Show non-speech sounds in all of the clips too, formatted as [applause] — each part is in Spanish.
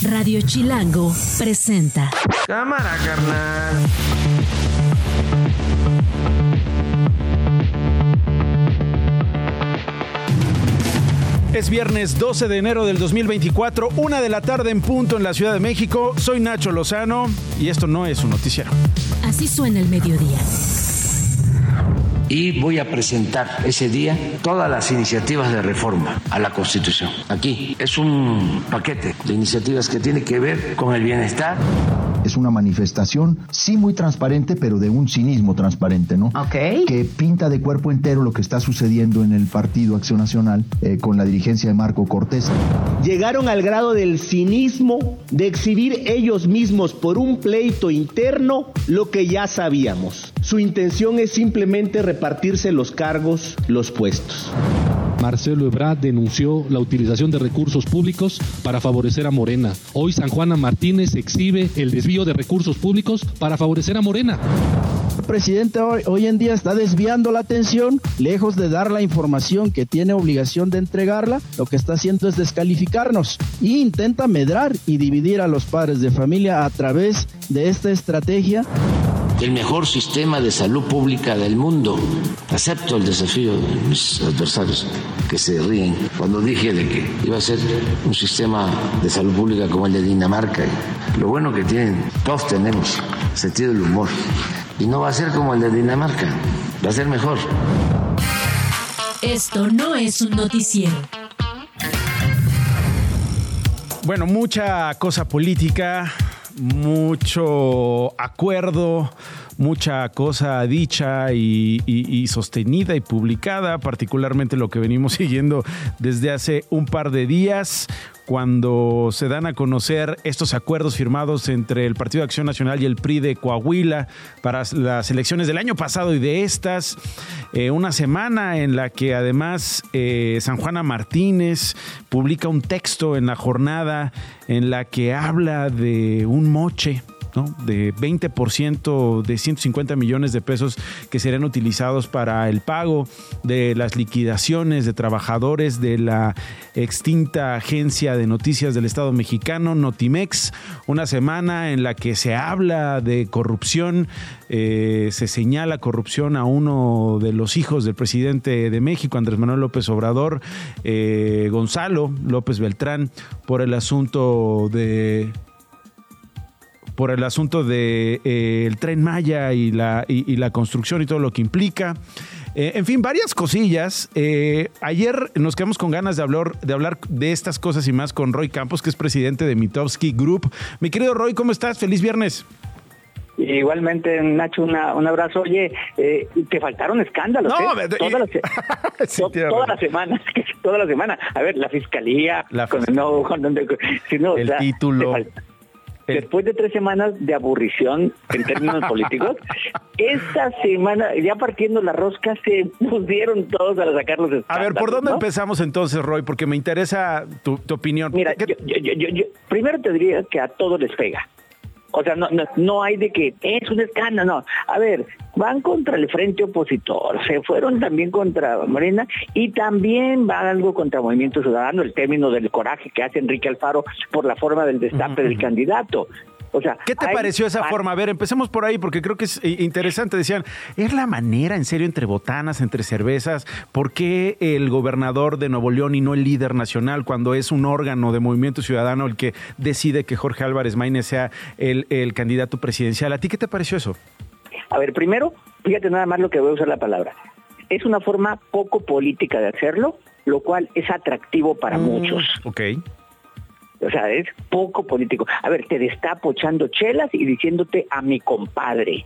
Radio Chilango presenta. Cámara, carnal. Es viernes 12 de enero del 2024, una de la tarde en punto en la Ciudad de México. Soy Nacho Lozano y esto no es un noticiero. Así suena el mediodía. Y voy a presentar ese día todas las iniciativas de reforma a la Constitución. Aquí es un paquete de iniciativas que tiene que ver con el bienestar es una manifestación, sí muy transparente, pero de un cinismo transparente, ¿no? Ok. Que pinta de cuerpo entero lo que está sucediendo en el Partido Acción Nacional eh, con la dirigencia de Marco Cortés. Llegaron al grado del cinismo de exhibir ellos mismos por un pleito interno lo que ya sabíamos. Su intención es simplemente repartirse los cargos, los puestos. Marcelo Ebrard denunció la utilización de recursos públicos para favorecer a Morena. Hoy San Juana Martínez exhibe el desvío de recursos públicos para favorecer a Morena. El presidente hoy, hoy, en día está desviando la atención, lejos de dar la información que tiene obligación de entregarla, lo que está haciendo es descalificarnos e intenta medrar y dividir a los padres de familia a través de esta estrategia el mejor sistema de salud pública del mundo. Acepto el desafío de mis adversarios que se ríen cuando dije de que iba a ser un sistema de salud pública como el de Dinamarca. Lo bueno que tienen, todos tenemos sentido del humor. Y no va a ser como el de Dinamarca, va a ser mejor. Esto no es un noticiero. Bueno, mucha cosa política, mucho acuerdo, mucha cosa dicha y, sostenida y publicada, particularmente lo que venimos [laughs] siguiendo desde hace un par de días cuando se dan a conocer estos acuerdos firmados entre el Partido de Acción Nacional y el PRI de Coahuila para las elecciones del año pasado y de estas. Eh, una semana en la que además eh, San Juana Martínez publica un texto en la jornada en la que habla de un moche de 20% de 150 millones de pesos que serían utilizados para el pago de las liquidaciones de trabajadores de la extinta agencia de noticias del Estado mexicano, Notimex, una semana en la que se habla de corrupción, eh, se señala corrupción a uno de los hijos del presidente de México, Andrés Manuel López Obrador, eh, Gonzalo López Beltrán, por el asunto de por el asunto de eh, tren Maya y la, y, y la construcción y todo lo que implica. Eh, en fin, varias cosillas. Eh, ayer nos quedamos con ganas de hablar, de hablar de estas cosas y más con Roy Campos, que es presidente de Mitowski Group. Mi querido Roy, ¿cómo estás? Feliz viernes. Igualmente, Nacho, una, un abrazo. Oye, eh, te faltaron escándalos, No, ¿eh? Todas las, [laughs] Sí, to- tienes toda razón. la semana, [laughs] toda la semana. A ver, la fiscalía, La con, fis- no, con o El sea, título. te Después de tres semanas de aburrición en términos [laughs] políticos, esta semana, ya partiendo la rosca, se pusieron todos a sacar los escándalos. A ver, ¿por dónde ¿no? empezamos entonces, Roy? Porque me interesa tu, tu opinión. Mira, ¿Qué- yo, yo- yo- yo- yo- primero te diría que a todos les pega. O sea, no, no, no hay de que es un escándalo, no. A ver, van contra el frente opositor, se fueron también contra Morena y también va algo contra Movimiento Ciudadano, el término del coraje que hace Enrique Alfaro por la forma del destape del candidato. O sea, ¿Qué te hay pareció esa forma? A ver, empecemos por ahí porque creo que es interesante. Decían, ¿es la manera en serio entre botanas, entre cervezas? ¿Por qué el gobernador de Nuevo León y no el líder nacional cuando es un órgano de Movimiento Ciudadano el que decide que Jorge Álvarez Maínez sea el, el candidato presidencial? ¿A ti qué te pareció eso? A ver, primero, fíjate nada más lo que voy a usar la palabra. Es una forma poco política de hacerlo, lo cual es atractivo para muchos. Ok. O sea, es poco político. A ver, te destapo echando chelas y diciéndote a mi compadre.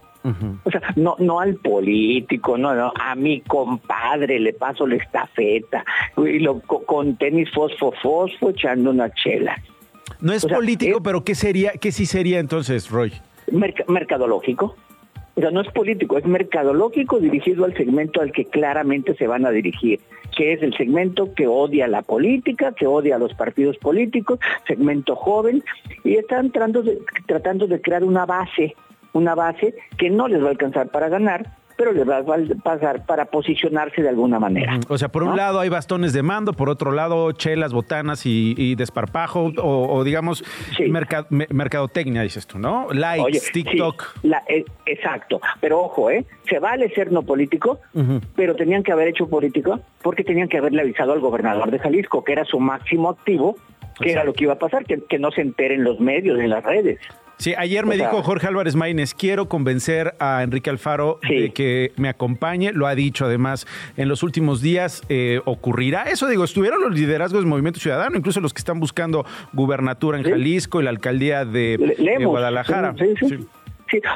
O sea, no, no al político, no, no, a mi compadre le paso la estafeta y lo, co- con tenis fosfo fosfo echando una chela. No es O sea, político, es- pero ¿qué sería, qué sí sería entonces, Roy? Merc- mercadológico. O sea, no es político, es mercadológico dirigido al segmento al que claramente se van a dirigir, que es el segmento que odia la política, que odia a los partidos políticos, segmento joven, y están tratando de, tratando de crear una base, una base que no les va a alcanzar para ganar, pero les va a pasar para posicionarse de alguna manera. O sea, por un lado hay bastones de mando, por otro lado chelas, botanas y, desparpajo, o, digamos, mercadotecnia, dices tú, ¿no? Likes, TikTok. Eh, exacto, pero ojo, ¿eh? Se vale ser no político, pero tenían que haber hecho político porque tenían que haberle avisado al gobernador de Jalisco, que era su máximo activo, que era lo que iba a pasar, que, que no se enteren los medios, en las redes. Sí, ayer me dijo Jorge Álvarez Maínez, quiero convencer a Enrique Alfaro de que me acompañe. Lo ha dicho además en los últimos días. Eh, ¿Ocurrirá eso? Digo, estuvieron los liderazgos del Movimiento Ciudadano, incluso los que están buscando gubernatura en Jalisco y la alcaldía de, Guadalajara. sí. Sí,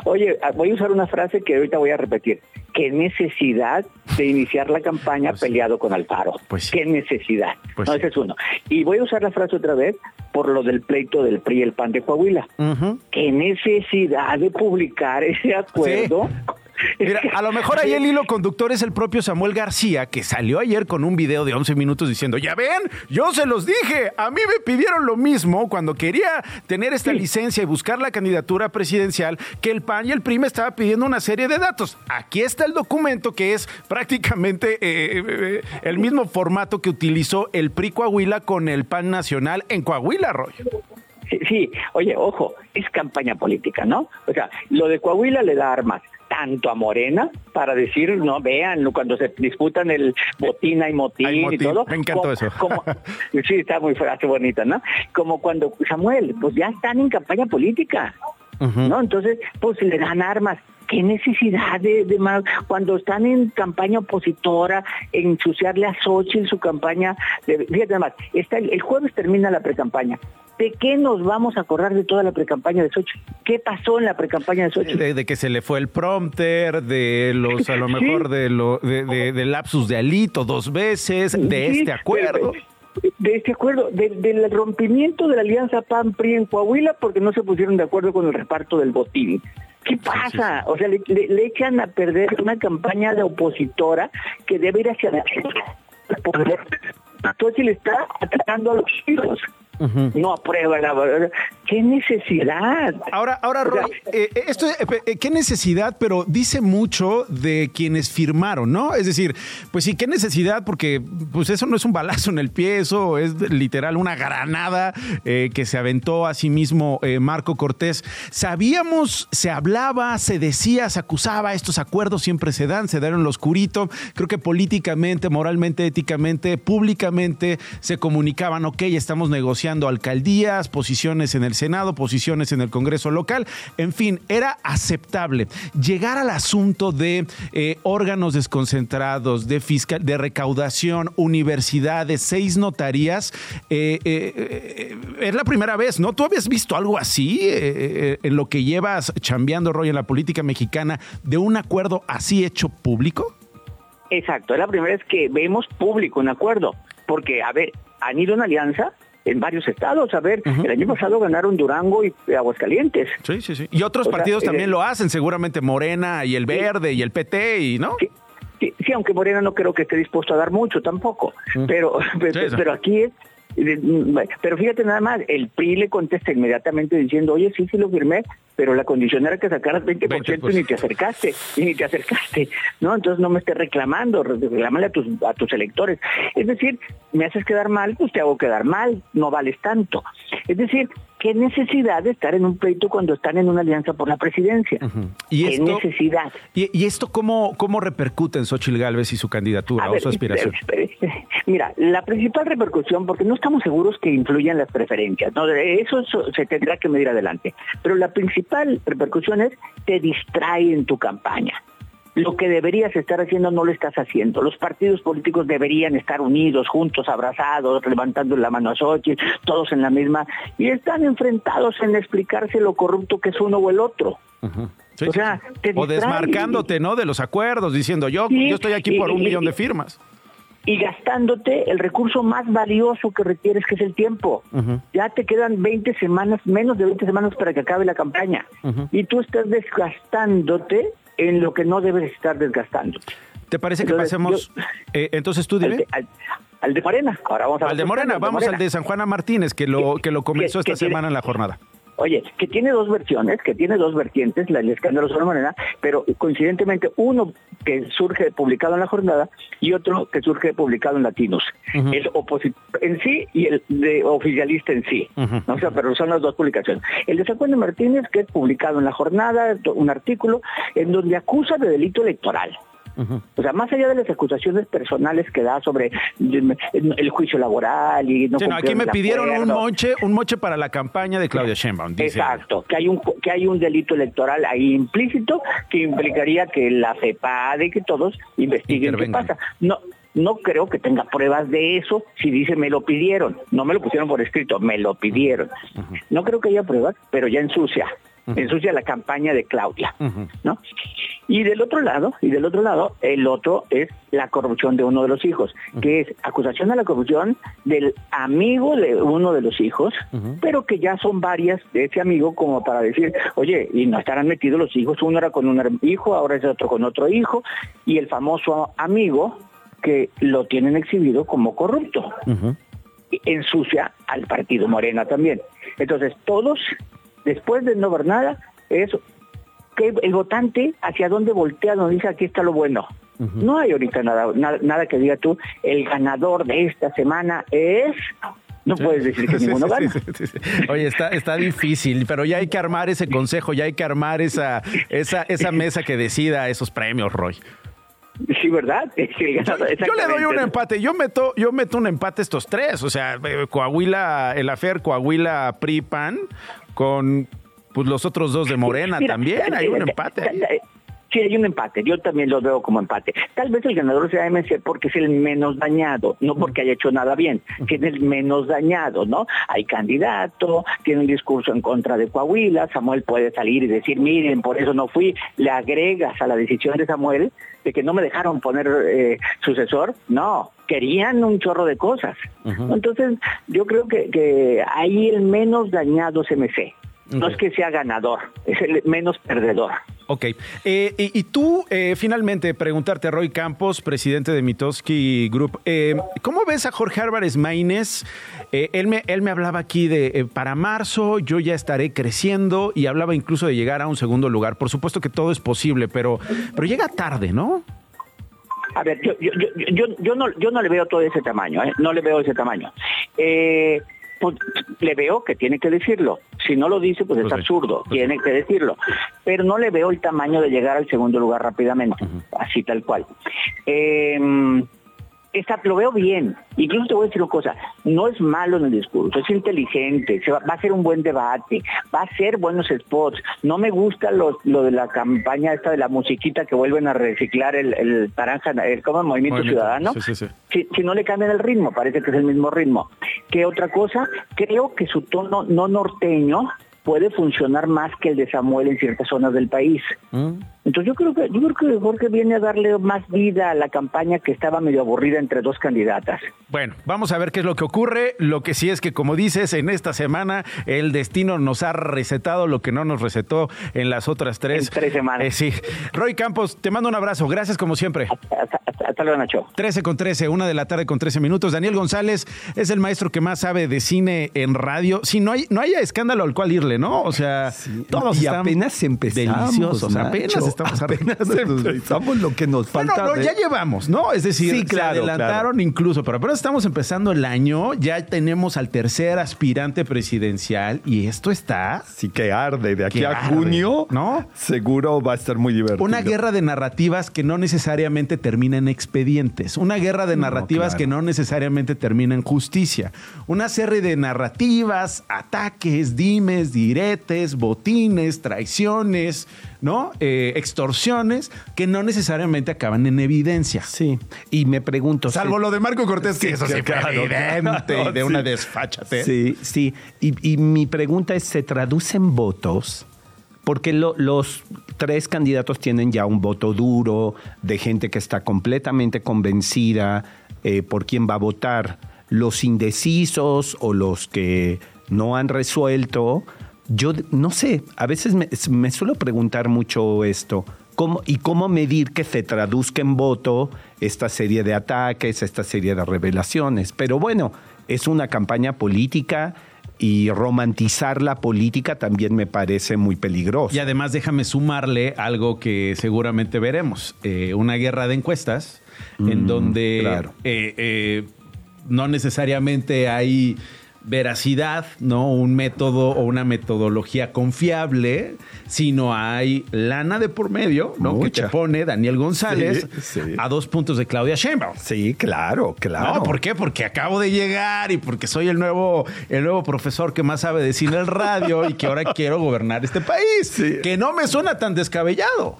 oye, ah, voy a usar una frase que ahorita voy a repetir. ¿Qué necesidad de iniciar la campaña pues peleado con Alfaro? Pues ¿Qué necesidad? Pues no, ese es uno. Y voy a usar la frase otra vez por lo del pleito del PRI y el PAN de Coahuila. ¿Qué necesidad de publicar ese acuerdo? Mira, a lo mejor ahí el hilo conductor es el propio Samuel García, que salió ayer con un video de 11 minutos diciendo, ya ven, yo se los dije, a mí me pidieron lo mismo cuando quería tener esta licencia y buscar la candidatura presidencial, que el PAN y el PRI me estaba pidiendo una serie de datos. Aquí está el documento que es prácticamente eh, eh, el mismo formato que utilizó el PRI Coahuila con el PAN Nacional en Coahuila, Roy. Sí, oye, ojo, es campaña política, ¿no? O sea, lo de Coahuila le da armas tanto a Morena para decir, no, vean, cuando se disputan el botín y motín, y todo. Me encantó eso. [laughs] sí, está muy frase bonita, ¿no? Como cuando, Samuel, pues ya están en campaña política, ¿no? Entonces, pues le dan armas qué necesidad de, más cuando están en campaña opositora, ensuciarle a Sochi en su campaña. De, fíjate más, está, el jueves termina la precampaña. ¿De qué nos vamos a acordar de toda la precampaña de Sochi? ¿Qué pasó en la precampaña de Sochi? De, que se le fue el prompter, de los, a lo [laughs] mejor, de, lo, de, lapsus de alito dos veces, de este acuerdo. De, este acuerdo, del rompimiento de la alianza PAN-PRI en Coahuila porque no se pusieron de acuerdo con el reparto del botín. ¿Qué pasa? O sea, le, echan a perder una campaña de opositora que debe ir hacia poder. Entonces le está atacando a los no aprueba la ¿Qué necesidad? Ahora, ahora Roy, eh, eh, esto, eh, ¿qué necesidad? Pero dice mucho de quienes firmaron, ¿no? Es decir, pues sí, ¿qué necesidad? Porque pues eso no es un balazo en el pie, eso es literal una granada que se aventó a sí mismo Marco Cortés. Sabíamos, se hablaba, se decía, se acusaba, estos acuerdos siempre se dan, se dan en lo oscurito. Creo que políticamente, moralmente, éticamente, públicamente se comunicaban, ok, estamos negociando alcaldías, posiciones en el Senado, posiciones en el Congreso local, en fin, era aceptable. Llegar al asunto de eh, órganos desconcentrados, de fiscal, de recaudación, universidades, seis notarías, eh, eh, es la primera vez, ¿no? ¿Tú habías visto algo así en lo que llevas chambeando, Roy, en la política mexicana, de un acuerdo así hecho público? Exacto, es la primera vez que vemos público un acuerdo, porque, a ver, han ido en alianza en varios estados. A ver, el año pasado ganaron Durango y Aguascalientes. Sí, sí, sí. Y otros partidos también eh, lo hacen, seguramente Morena y el Verde y el PT, y ¿no? Sí, sí, aunque Morena no creo que esté dispuesto a dar mucho tampoco, pero, [laughs] pero, aquí es pero fíjate nada más, el PRI le contesta inmediatamente diciendo, oye, sí, sí lo firmé, pero la condición era que sacaras 20%, y pues. ni te acercaste, y ni te acercaste, ¿no? Entonces no me estés reclamando, reclámale a tus, a tus electores. Es decir, me haces quedar mal, pues te hago quedar mal, no vales tanto. Es decir, ¿qué necesidad de estar en un pleito cuando están en una alianza por la presidencia? ¿Y ¿Qué necesidad? ¿Y, esto cómo, cómo repercute en Xochitl Gálvez y su candidatura o su aspiración? Mira, la principal repercusión, porque no estamos seguros que influyan las preferencias, ¿no? eso, se tendrá que medir adelante, pero la principal repercusión es te distrae en tu campaña lo que deberías estar haciendo no lo estás haciendo. Los partidos políticos deberían estar unidos, juntos, abrazados, levantando la mano a Xochitl, todos en la misma, y están enfrentados en explicarse lo corrupto que es uno o el otro. o sea, o desmarcándote, ¿no? De los acuerdos, diciendo yo, yo estoy aquí por un millón de firmas y gastándote el recurso más valioso que requieres, que es el tiempo. Ya te quedan 20 semanas, menos de 20 semanas para que acabe la campaña. Y tú estás desgastándote en lo que no debes estar desgastando. ¿Te parece que pasemos? Eh, entonces tú dime. Al de, Morena. Ahora vamos al de Morena. Vamos al de San Juana Martínez, que lo, que lo comenzó esta semana en la jornada. Oye, que tiene dos versiones, que tiene dos vertientes, la, el escándalo sobre Morena, pero coincidentemente uno que surge publicado en la jornada y otro que surge publicado en Latinos. El opositor en sí y el de oficialista en sí. O sea, pero son las dos publicaciones. El de San Juan de Martínez, que es publicado en la jornada, un artículo en donde acusa de delito electoral. O sea, más allá de las acusaciones personales que da sobre el juicio laboral y no, sí, no aquí me pidieron un moche, un moche para la campaña de Claudia Sheinbaum. Exacto, que hay un que hay un delito electoral ahí implícito que implicaría que la FEPAD y que todos investiguen qué pasa. No, no creo que tenga pruebas de eso si dice me lo pidieron. No me lo pusieron por escrito, me lo pidieron. No creo que haya pruebas, pero ya ensucia. Ensucia la campaña de Claudia, ¿no? Y del otro lado, y del otro lado, el otro es la corrupción de uno de los hijos, que es acusación a la corrupción del amigo de uno de los hijos, pero que ya son varias de ese amigo como para decir, oye, y no estarán metidos los hijos, uno era con un hijo, ahora es otro con otro hijo, y el famoso amigo que lo tienen exhibido como corrupto. Ensucia al partido Morena también. Entonces, todos, después de no ver nada, es que el votante hacia dónde voltea, donde dice aquí está lo bueno. No hay ahorita nada, nada, que diga tú, el ganador de esta semana es no puedes decir que [laughs] ninguno gana. Oye, está, está difícil, pero ya hay que armar ese consejo, ya hay que armar esa, esa, esa [laughs] mesa que decida esos premios, Roy. Sí, ¿verdad? [laughs] yo, le doy un empate. Yo meto, yo meto un empate estos tres. O sea, eh, Coahuila, el Afer, Coahuila, PRI-PAN, con pues los otros dos de Morena también, hay un empate. Sí, hay un empate, yo también lo veo como empate. Tal vez el ganador sea MC porque es el menos dañado, no porque haya hecho nada bien, es el menos dañado, ¿no? Hay candidato, tiene un discurso en contra de Coahuila, Samuel puede salir y decir, miren, por eso no fui, le agregas a la decisión de Samuel de que no me dejaron poner eh, sucesor, no, querían un chorro de cosas. Entonces, yo creo que, que ahí el menos dañado es MC. No es que sea ganador, es el menos perdedor. Ok. Eh, y, tú, eh, finalmente, preguntarte a Roy Campos, presidente de Mitoski Group, eh, ¿cómo ves a Jorge Álvarez Maínez? él, me, él me hablaba aquí de, para marzo yo ya estaré creciendo y hablaba incluso de llegar a un segundo lugar. Por supuesto que todo es posible, pero, pero llega tarde, ¿no? A ver, yo, yo, yo, no, yo no le veo todo ese tamaño, no le veo ese tamaño. Eh, pues le veo que tiene que decirlo. Si no lo dice, pues, es absurdo, pues tiene que decirlo. Pero no le veo el tamaño de llegar al segundo lugar rápidamente, así tal cual. Eh, lo veo bien. Incluso te voy a decir una cosa, no es malo en el discurso, es inteligente, se va, a ser un buen debate, va a ser buenos spots. No me gusta lo, de la campaña esta de la musiquita que vuelven a reciclar el, el naranja, el, como Movimiento Ciudadano. Si, si, no le cambian el ritmo, parece que es el mismo ritmo. ¿Qué otra cosa? Creo que su tono no norteño puede funcionar más que el de Samuel en ciertas zonas del país. Mm. Entonces yo creo que yo creo que Jorge viene a darle más vida a la campaña que estaba medio aburrida entre dos candidatas. Bueno, vamos a ver qué es lo que ocurre. Lo que sí es que, como dices, en esta semana el destino nos ha recetado lo que no nos recetó en las otras tres. tres semanas. Eh, sí. Roy Campos, te mando un abrazo. Gracias como siempre. Hasta, luego, Nacho. 13 con 13, una de la tarde con 13 minutos. Daniel González es el maestro que más sabe de cine en radio. Si no hay, no haya escándalo al cual irle, ¿no? O sea, todos y apenas empezamos. Deliciosos, apenas estamos empezamos lo que nos falta. no, ya llevamos, ¿no? Es decir, se adelantaron incluso, pero apenas estamos empezando el año, ya tenemos al tercer aspirante presidencial y esto está. Sí que arde. De aquí a junio, ¿no? Seguro va a estar muy divertido. Una guerra de narrativas que no necesariamente termina en expedientes. Una guerra de narrativas que no necesariamente termina en justicia. Una serie de narrativas, ataques, dimes, diretes, botines, traiciones, ¿no? Eh, extorsiones que no necesariamente acaban en evidencia. Sí. Y me pregunto. Salvo lo de Marco Cortés, que eso es evidente de una desfachate. Sí, sí. Y, mi pregunta es: ¿se traducen votos? Porque los tres candidatos tienen ya un voto duro de gente que está completamente convencida eh, por quién va a votar. Los indecisos o los que no han resuelto yo no sé, a veces me, suelo preguntar mucho esto. ¿Cómo, ¿Y cómo medir que se traduzca en voto esta serie de ataques, esta serie de revelaciones? Pero bueno, es una campaña política y romantizar la política también me parece muy peligroso. Y además déjame sumarle algo que seguramente veremos, eh, una guerra de encuestas en Mm, donde claro. eh, eh, no necesariamente hay veracidad, ¿no? Un método o una metodología confiable, sino hay lana de por medio, ¿no? Que te pone Daniel González Sí, sí. a dos puntos de Claudia Sheinbaum. Sí, claro, claro. No, ¿por qué? Porque acabo de llegar y porque soy el nuevo, el nuevo profesor que más sabe de cine en el radio y que ahora [laughs] quiero gobernar este país. Sí. Que no me suena tan descabellado.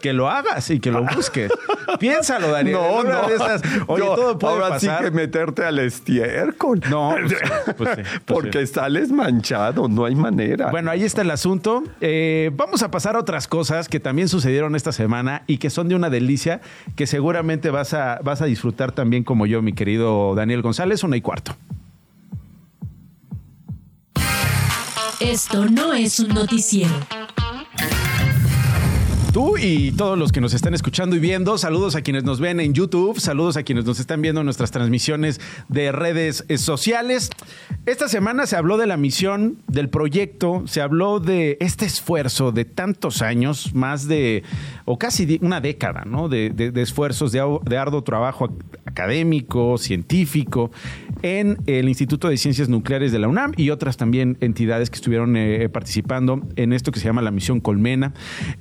Que lo hagas y que lo busques. [laughs] Piénsalo, Daniel. No, no. de esas, oye, todo puede ahora pasar. sí que meterte al estiércol. No, [laughs] pues sí, pues sí, pues Porque sí. sales manchado, no hay manera. Bueno, ahí está el asunto. Eh, vamos a pasar a otras cosas que también sucedieron esta semana y que son de una delicia que seguramente vas a, vas a disfrutar también como yo, mi querido Daniel González, una y cuarto. Esto no es un noticiero. Tú y todos los que nos están escuchando y viendo, saludos a quienes nos ven en YouTube, saludos a quienes nos están viendo en nuestras transmisiones de redes eh, sociales. Esta semana se habló de la misión, del proyecto, se habló de este esfuerzo de tantos años, más de, o casi una década, ¿no? De, de- esfuerzos, de, de arduo trabajo ac- académico, científico, en el Instituto de Ciencias Nucleares de la UNAM y otras también entidades que estuvieron eh, participando en esto que se llama la misión Colmena.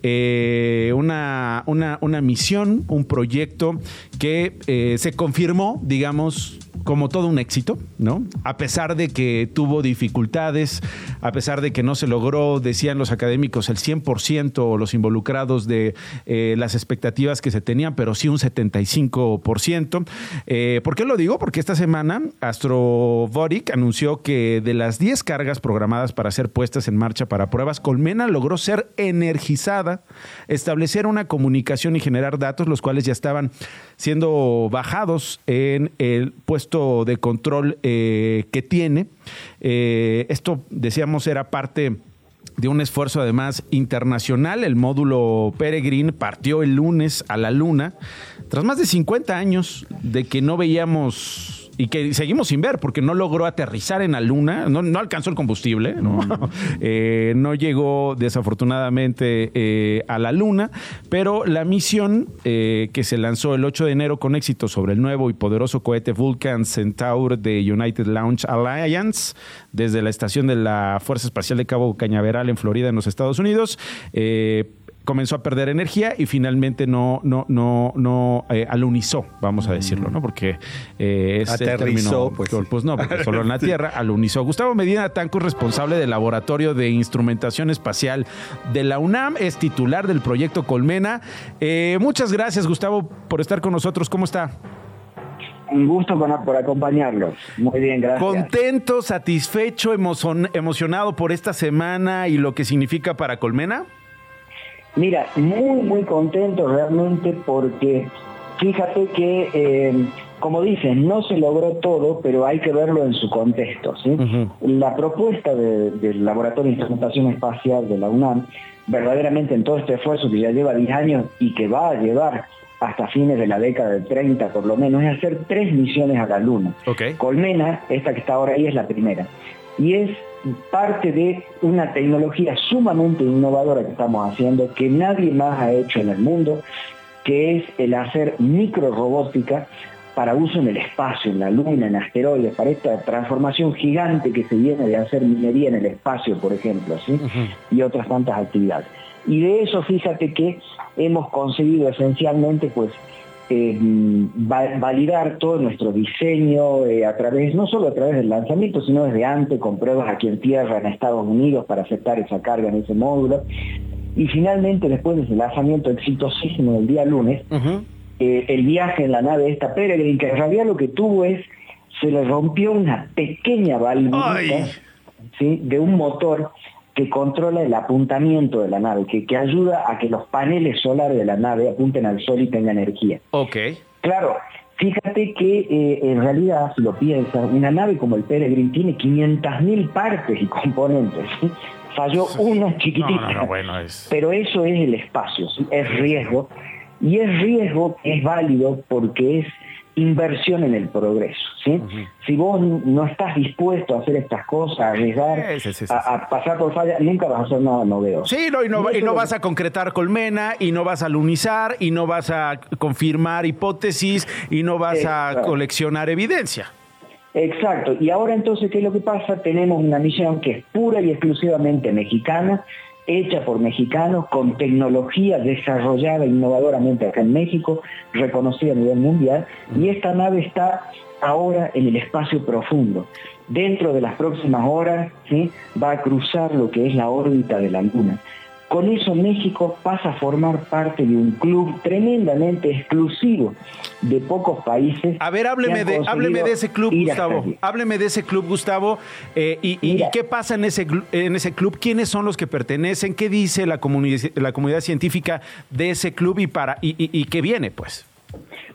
Eh, una, una, una misión, un proyecto que eh, se confirmó, digamos, como todo un éxito, ¿no? A pesar de que tuvo dificultades, a pesar de que no se logró, decían los académicos, el 100% o los involucrados de eh, las expectativas que se tenían, pero sí un 75%. Eh, ¿Por qué lo digo? Porque esta semana Astrobotic anunció que de las 10 cargas programadas para ser puestas en marcha para pruebas, Colmena logró ser energizada, establecer una comunicación y generar datos, los cuales ya estaban siendo bajados en el puesto de control eh, que tiene. Eh, esto, decíamos, era parte de un esfuerzo además internacional. El módulo Peregrine partió el lunes a la Luna, tras más de 50 años de que no veíamos y que seguimos sin ver porque no logró aterrizar en la Luna, no, no alcanzó el combustible, no, [laughs] Eh, no llegó desafortunadamente eh, a la Luna, pero la misión eh, que se lanzó el 8 de enero con éxito sobre el nuevo y poderoso cohete Vulcan Centaur de United Launch Alliance desde la estación de la Fuerza Espacial de Cabo Cañaveral en Florida, en los Estados Unidos. Comenzó a perder energía y finalmente no, no, no, no eh, alunizó, vamos a decirlo, ¿no? Porque eh, es el Aterrizó, término- pues. pues no, porque solo en la [laughs] Tierra alunizó. Gustavo Medina Tanco es responsable del Laboratorio de Instrumentación Espacial de la UNAM, es titular del proyecto Colmena. Eh, muchas gracias, Gustavo, por estar con nosotros. ¿Cómo está? Un gusto por, acompañarlos. Muy bien, gracias. ¿Contento, satisfecho, emocionado por esta semana y lo que significa para Colmena? Mira, muy, muy contento realmente porque fíjate que, eh, como dices, no se logró todo, pero hay que verlo en su contexto. ¿sí? La propuesta de- del Laboratorio de Instrumentación Espacial de la UNAM, verdaderamente en todo este esfuerzo que ya lleva 10 años y que va a llevar hasta fines de la década del 30 por lo menos, es hacer tres misiones a la Luna. Colmena, esta que está ahora ahí, es la primera. Y es parte de una tecnología sumamente innovadora que estamos haciendo, que nadie más ha hecho en el mundo, que es el hacer microrobótica para uso en el espacio, en la luna, en asteroides, para esta transformación gigante que se viene de hacer minería en el espacio, por ejemplo, ¿sí? y otras tantas actividades. Y de eso, fíjate que hemos conseguido esencialmente, pues, eh, va- validar todo nuestro diseño eh, a través, no solo a través del lanzamiento, sino desde antes, con pruebas aquí en tierra, en Estados Unidos, para aceptar esa carga en ese módulo. Y finalmente, después de ese lanzamiento exitosísimo del día lunes, eh, el viaje en la nave esta Peregrine, que en realidad lo que tuvo es, se le rompió una pequeña válvula ¿sí? de un motor que controla el apuntamiento de la nave, que, que ayuda a que los paneles solares de la nave apunten al sol y tengan energía. Ok. Claro, fíjate que eh, en realidad, si lo piensas, una nave como el Peregrine tiene 500.000 partes y componentes. ¿sí? Falló una chiquitita. No, no, no, bueno, es... Pero eso es el espacio, ¿sí? es riesgo. Y es riesgo que es válido porque es inversión en el progreso. ¿sí? Si vos no estás dispuesto a hacer estas cosas, a arriesgar, Sí, sí, sí, sí, a, a pasar por falla, nunca vas a hacer nada novedoso. Sí, no, y no, y vas a concretar colmena, y no vas a lunizar, y no vas a confirmar hipótesis, y no vas a coleccionar evidencia. Exacto. Y ahora entonces, ¿qué es lo que pasa? Tenemos una misión que es pura y exclusivamente mexicana, hecha por mexicanos, con tecnología desarrollada innovadoramente acá en México, reconocida a nivel mundial, y esta nave está ahora en el espacio profundo. Dentro de las próximas horas va a cruzar lo que es la órbita de la Luna. Con eso México pasa a formar parte de un club tremendamente exclusivo de pocos países. A ver, hábleme de, hábleme de ese club, Gustavo. Hábleme de ese club, Gustavo. eh, y, y- y qué pasa en ese, en ese club? ¿Quiénes son los que pertenecen? ¿Qué dice la, comuni- la comunidad científica de ese club y, para, y, y- y qué viene, pues?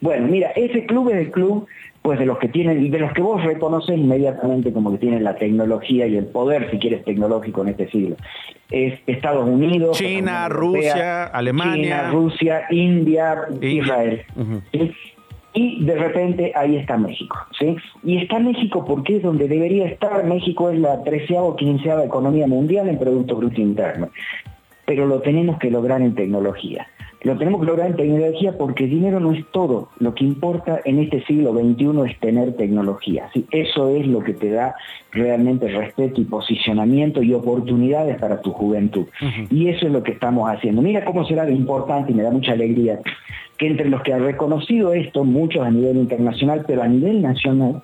Bueno, mira, ese club es el club pues de los que tienen, de los que vos reconoces inmediatamente como que tienen la tecnología y el poder, si quieres, tecnológico en este siglo. Es Estados Unidos, China, Europea, Rusia, Alemania. China, Rusia, India, India. Israel. ¿sí? Y de repente ahí está México, ¿sí? Y está México porque es donde debería estar. México es la treceava o quinceava economía mundial en Producto Bruto Interno. Pero lo tenemos que lograr en tecnología. Lo tenemos que lograr en tecnología porque el dinero no es todo. Lo que importa en este siglo XXI es tener tecnología. ¿sí? Eso es lo que te da realmente respeto y posicionamiento y oportunidades para tu juventud. Y eso es lo que estamos haciendo. Mira cómo será de importante y me da mucha alegría que entre los que han reconocido esto, muchos a nivel internacional, pero a nivel nacional,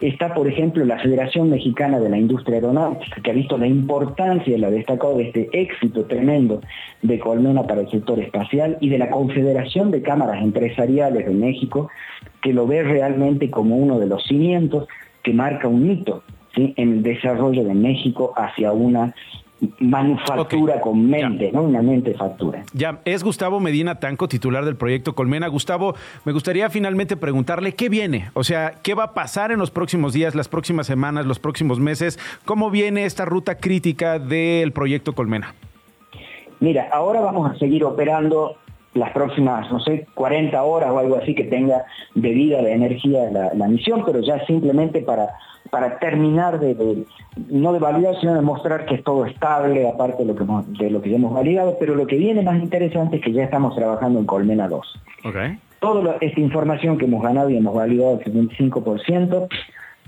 está, por ejemplo, la Federación Mexicana de la Industria Aeronáutica, que ha visto la importancia y la destacado de este éxito tremendo de Colmena para el sector espacial y de la Confederación de Cámaras Empresariales de México, que lo ve realmente como uno de los cimientos que marca un hito en el desarrollo de México hacia una manufactura con mente, ¿no? Una mente factura. Ya, es Gustavo Medina Tanco, titular del proyecto Colmena. Gustavo, me gustaría finalmente preguntarle qué viene, o sea, qué va a pasar en los próximos días, las próximas semanas, los próximos meses, cómo viene esta ruta crítica del proyecto Colmena. Mira, ahora vamos a seguir operando las próximas, no sé, 40 horas o algo así que tenga de vida, de energía la, la misión, pero ya simplemente para, para terminar de, de- no de validar, sino de mostrar que es todo estable, aparte de lo, que hemos, de lo que ya hemos validado, pero lo que viene más interesante es que ya estamos trabajando en Colmena 2. Ok. Toda esta información que hemos ganado y hemos validado el 75%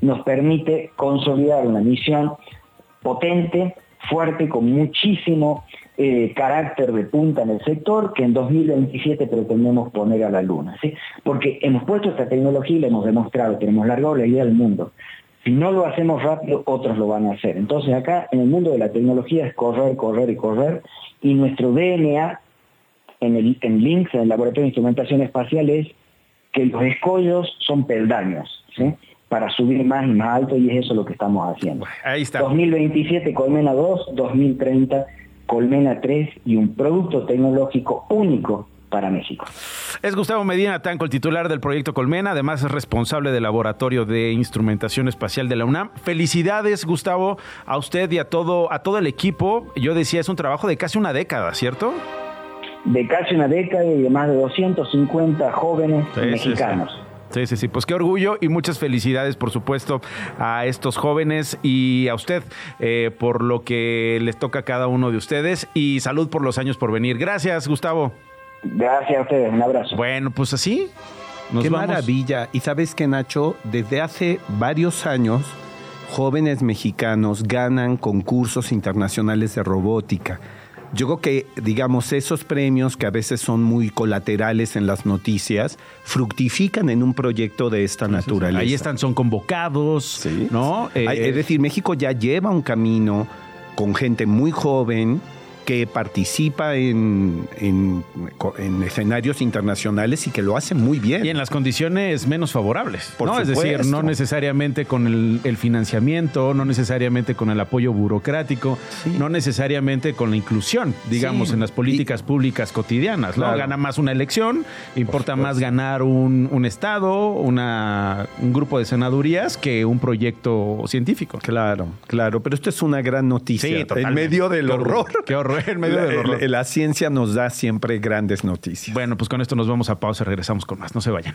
nos permite consolidar una misión potente, fuerte, con muchísimo eh, carácter de punta en el sector, que en 2027 pretendemos poner a la luna. ¿sí? Porque hemos puesto esta tecnología y la hemos demostrado, tenemos la idea del mundo. Si no lo hacemos rápido, otros lo van a hacer. Entonces acá en el mundo de la tecnología es correr, correr y correr, y nuestro DNA en, el, en LINX, en el Laboratorio de Instrumentación Espacial, es que los escollos son peldaños, ¿sí? para subir más y más alto, y es eso lo que estamos haciendo. Ahí está. 2027 Colmena 2, 2030 Colmena 3 y un producto tecnológico único para México. Es Gustavo Medina Tanco, el titular del proyecto Colmena, además es responsable del Laboratorio de Instrumentación Espacial de la UNAM. Felicidades, Gustavo, a usted y a todo, a todo el equipo. Yo decía, es un trabajo de casi una década, ¿cierto? De casi una década y de más de 250 jóvenes Sí, sí, mexicanos. Sí, sí, sí. Pues qué orgullo y muchas felicidades, por supuesto, a estos jóvenes y a usted eh, por lo que les toca a cada uno de ustedes y salud por los años por venir. Gracias, Gustavo. Gracias a ustedes, un abrazo. Bueno, pues así. Nos Qué vamos. maravilla. Y sabes que, Nacho, desde hace varios años, jóvenes mexicanos ganan concursos internacionales de robótica. Yo creo que, digamos, esos premios que a veces son muy colaterales en las noticias, fructifican en un proyecto de esta naturaleza. Ahí están, son convocados, ¿no? Eh, Es decir, México ya lleva un camino con gente muy joven que participa en, en- en escenarios internacionales y que lo hace muy bien. Y en las condiciones menos favorables. Por ¿no? Es decir, no necesariamente con el, el financiamiento, no necesariamente con el apoyo burocrático, no necesariamente con la inclusión, digamos, Sí. en las políticas públicas cotidianas. ¿no? Claro. Gana más una elección, importa más ganar un, un Estado, una, un grupo de senadurías que un proyecto científico. Claro, claro, pero esto es una gran noticia. Sí, en medio del horror. qué horror, [laughs] en medio la, del eh, ciencia nos da siempre grandes noticias. Bueno, pues con esto nos vamos a pausa, y regresamos con más. No se vayan.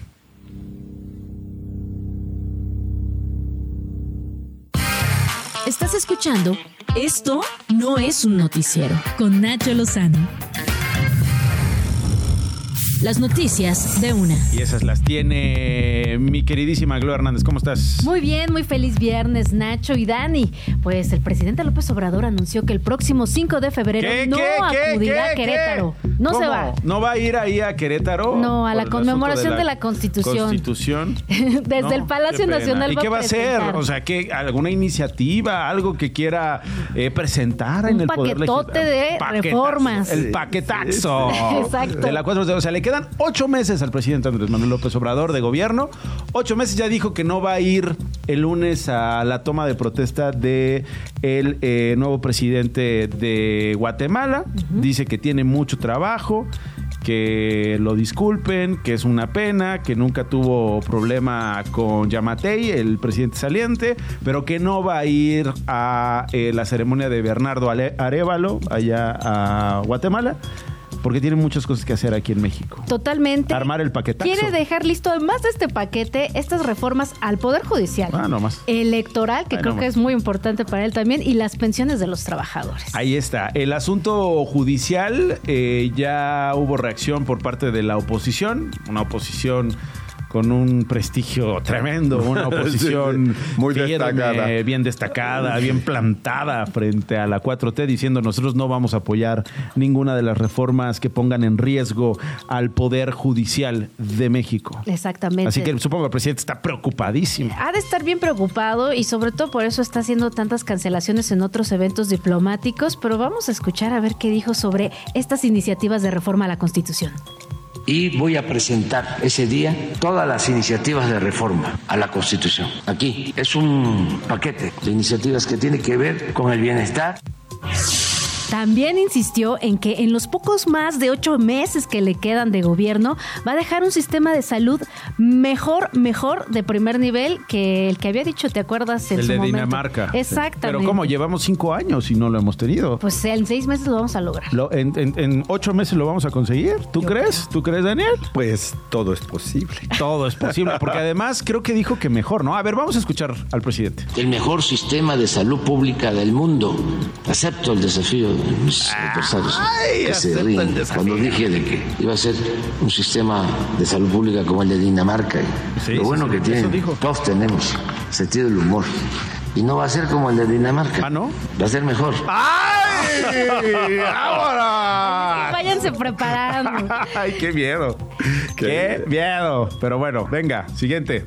Estás escuchando Esto no es un noticiero con Nacho Lozano. Las noticias de una. Y esas las tiene mi queridísima Gloria Hernández. ¿Cómo estás? Muy bien, muy feliz viernes, Nacho y Dani. Pues el presidente López Obrador anunció que el próximo 5 de febrero ¿Qué, no qué, acudirá qué, a Querétaro. No se va. ¿No va a ir ahí a Querétaro? No, a la conmemoración asunto de la Constitución. Constitución. [laughs] Desde No, el Palacio. Nacional ¿Y va qué va a hacer? O sea, ¿qué, ¿alguna iniciativa, algo que quiera eh, presentar en el Poder paquetote de reformas. El paquetazo. [laughs] Exacto. De la 4 O sea, le quedan ocho meses al presidente Andrés Manuel López Obrador de gobierno. Ocho meses ya dijo que no va a ir el lunes a la toma de protesta de el eh, nuevo presidente de Guatemala. Dice que tiene mucho trabajo que lo disculpen, que es una pena, que nunca tuvo problema con Yamatei, el presidente saliente, pero que no va a ir a eh, la ceremonia de Bernardo Arevalo allá a Guatemala, porque tiene muchas cosas que hacer aquí en México. Totalmente. Armar el paquetazo. Quiere dejar listo, además de este paquete, estas reformas al Poder Judicial. Ah, nomás. Electoral, que Ay, creo que es muy importante para él también, y las pensiones de los trabajadores. Ahí está. El asunto judicial, eh, ya hubo reacción por parte de la oposición, una oposición con un prestigio tremendo, una [laughs] oposición Sí, sí. Muy firme, destacada. bien destacada, bien plantada frente a la 4T, diciendo nosotros no vamos a apoyar ninguna de las reformas que pongan en riesgo al Poder Judicial de México. Exactamente. Así que supongo que el presidente está preocupadísimo. Ha de estar bien preocupado y sobre todo por eso está haciendo tantas cancelaciones en otros eventos diplomáticos, pero vamos a escuchar a ver qué dijo sobre estas iniciativas de reforma a la Constitución. Y voy a presentar ese día todas las iniciativas de reforma a la Constitución. Aquí es un paquete de iniciativas que tiene que ver con el bienestar También insistió en que en los pocos más de ocho meses que le quedan de gobierno va a dejar un sistema de salud mejor, mejor de primer nivel que el que había dicho, ¿te acuerdas? En el su de momento? Dinamarca. Exactamente. Pero ¿cómo? Llevamos cinco años y no lo hemos tenido. Pues en seis meses lo vamos a lograr. Lo- en, en- en ocho meses lo vamos a conseguir. ¿Tú crees? ¿Tú crees, Daniel? Pues todo es posible. Todo es posible, porque [laughs] además creo que dijo que mejor, ¿no? A ver, vamos a escuchar al presidente. el mejor sistema de salud pública del mundo. Acepto el desafío de mis adversarios que se ríen cuando dije de que iba a ser un sistema de salud pública como el de Dinamarca. Sí, lo bueno sí, que tienen, todos tenemos sentido del humor. Y no va a ser como el de Dinamarca. ¿Ah, no? Va a ser mejor. ¡Ay! [laughs] ¡Ahora! Váyanse preparando. [laughs] ¡Ay, qué miedo! ¡Qué miedo! Pero bueno, venga, siguiente.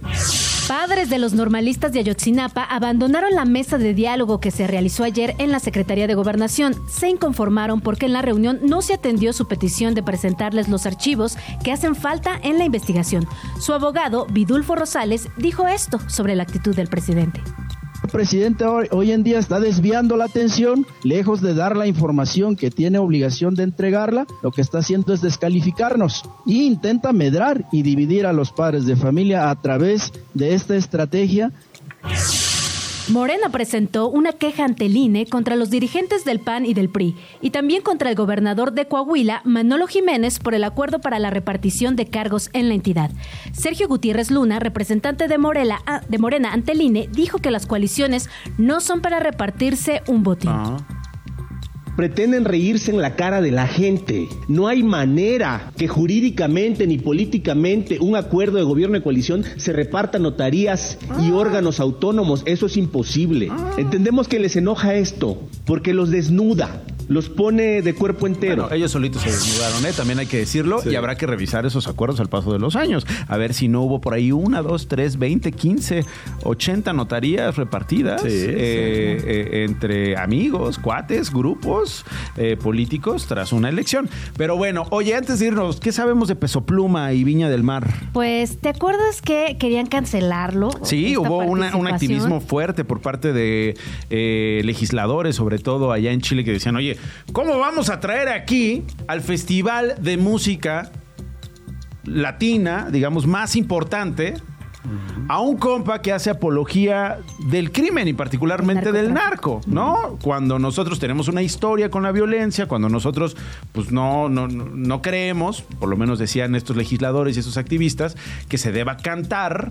Padres de los normalistas de Ayotzinapa abandonaron la mesa de diálogo que se realizó ayer en la Secretaría de Gobernación. Se inconformaron porque en la reunión no se atendió su petición de presentarles los archivos que hacen falta en la investigación. Su abogado, Vidulfo Rosales, dijo esto sobre la actitud del presidente. El presidente hoy, hoy en día está desviando la atención, lejos de dar la información que tiene obligación de entregarla, lo que está haciendo es descalificarnos. Y intenta medrar y dividir a los padres de familia a través de esta estrategia Morena presentó una queja ante el INE contra los dirigentes del PAN y del PRI y también contra el gobernador de Coahuila, Manolo Jiménez, por el acuerdo para la repartición de cargos en la entidad. Sergio Gutiérrez Luna, representante de, Morela- ah, de Morena ante el INE, dijo que las coaliciones no son para repartirse un botín. Ah. Pretenden reírse en la cara de la gente. No hay manera que jurídicamente ni políticamente un acuerdo de gobierno de coalición se reparta notarías y órganos autónomos. Eso es imposible. Entendemos que les enoja esto porque los desnuda, los pone de cuerpo entero. Bueno, ellos solitos se desnudaron, ¿eh? también hay que decirlo, y habrá que revisar esos acuerdos al paso de los años. A ver si no hubo por ahí una, dos, tres, veinte, quince, ochenta notarías repartidas Sí, sí. eh, eh, entre amigos, cuates, grupos eh, políticos tras una elección. Pero bueno, oye, antes de irnos, ¿qué sabemos de Peso Pluma y Viña del Mar? Pues, ¿te acuerdas que querían cancelarlo? Sí, hubo una- un activismo fuerte por parte de eh, legisladores, sobre todo allá en Chile, que decían, oye, ¿cómo vamos a traer aquí al festival de música latina, digamos, más importante? A un compa que hace apología del crimen y particularmente del narco, ¿no? Cuando nosotros tenemos una historia con la violencia, cuando nosotros pues no, no, no- creemos, por lo menos decían estos legisladores y estos activistas, que se deba cantar